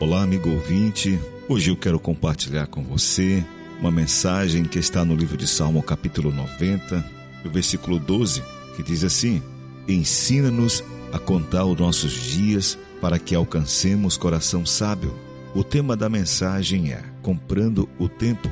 Olá, amigo ouvinte. Hoje eu quero compartilhar com você uma mensagem que está no livro de Salmo, capítulo 90, no versículo 12, que diz assim: Ensina-nos a contar os nossos dias para que alcancemos coração sábio. O tema da mensagem é Comprando o Tempo.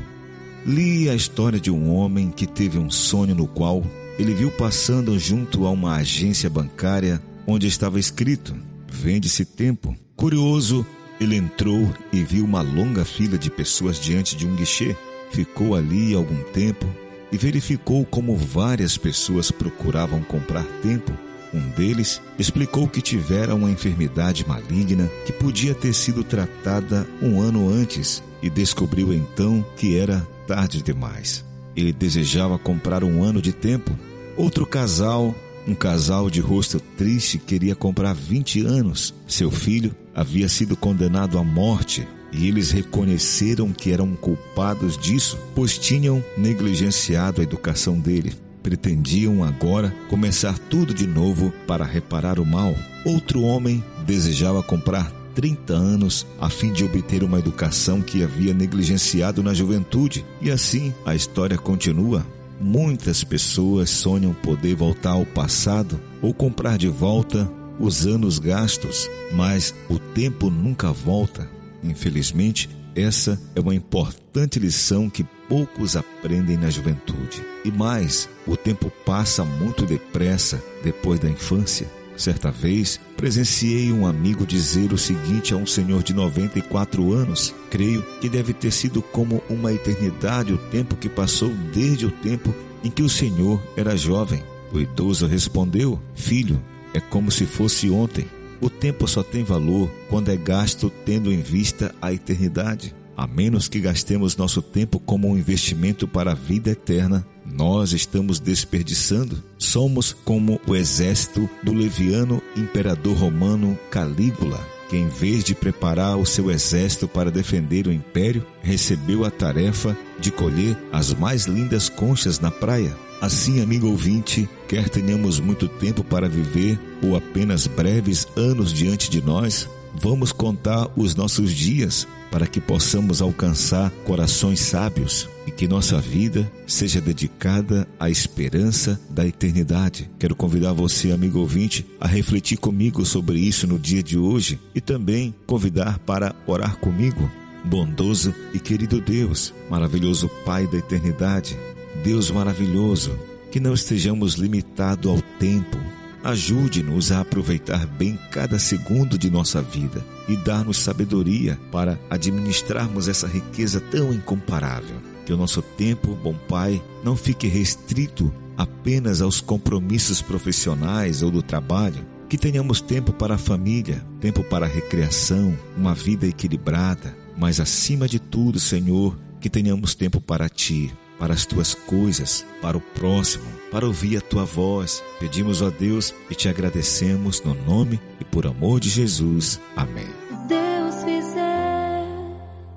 Li a história de um homem que teve um sonho no qual ele viu passando junto a uma agência bancária onde estava escrito: Vende-se tempo. Curioso, ele entrou e viu uma longa fila de pessoas diante de um guichê. Ficou ali algum tempo e verificou como várias pessoas procuravam comprar tempo. Um deles explicou que tivera uma enfermidade maligna que podia ter sido tratada um ano antes e descobriu então que era tarde demais. Ele desejava comprar um ano de tempo. Outro casal, um casal de rosto triste, queria comprar 20 anos. Seu filho havia sido condenado à morte e eles reconheceram que eram culpados disso, pois tinham negligenciado a educação dele. Pretendiam agora começar tudo de novo para reparar o mal. Outro homem desejava comprar 30 anos a fim de obter uma educação que havia negligenciado na juventude. E assim a história continua. Muitas pessoas sonham poder voltar ao passado ou comprar de volta os anos gastos, mas o tempo nunca volta. Infelizmente, essa é uma importante lição que poucos aprendem na juventude. E mais, o tempo passa muito depressa depois da infância. Certa vez, presenciei um amigo dizer o seguinte a um senhor de 94 anos: Creio que deve ter sido como uma eternidade o tempo que passou desde o tempo em que o senhor era jovem. O idoso respondeu: Filho, é como se fosse ontem. O tempo só tem valor quando é gasto tendo em vista a eternidade. A menos que gastemos nosso tempo como um investimento para a vida eterna, nós estamos desperdiçando. Somos como o exército do leviano imperador romano Calígula, que em vez de preparar o seu exército para defender o império, recebeu a tarefa de colher as mais lindas conchas na praia. Assim, amigo ouvinte, quer tenhamos muito tempo para viver ou apenas breves anos diante de nós, vamos contar os nossos dias para que possamos alcançar corações sábios que nossa vida seja dedicada à esperança da eternidade. Quero convidar você, amigo ouvinte, a refletir comigo sobre isso no dia de hoje e também convidar para orar comigo. Bondoso e querido Deus, maravilhoso Pai da eternidade, Deus maravilhoso, que não estejamos limitados ao tempo. Ajude-nos a aproveitar bem cada segundo de nossa vida e dar-nos sabedoria para administrarmos essa riqueza tão incomparável. Que o nosso tempo, bom Pai, não fique restrito apenas aos compromissos profissionais ou do trabalho. Que tenhamos tempo para a família, tempo para a recreação, uma vida equilibrada, mas acima de tudo, Senhor, que tenhamos tempo para Ti, para as tuas coisas, para o próximo, para ouvir a tua voz. Pedimos a Deus e te agradecemos no nome e por amor de Jesus. Amém. Deus fizer,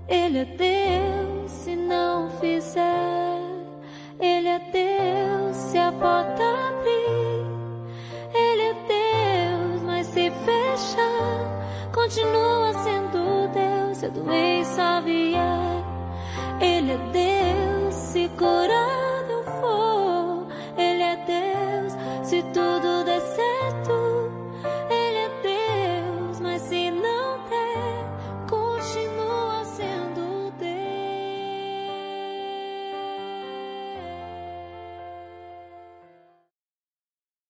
Ele é Deus. Porta abrir, Ele é Deus. Mas se fechar, continua sendo Deus. Se a doença vier, Ele é Deus se curado for, Ele é Deus. Se tudo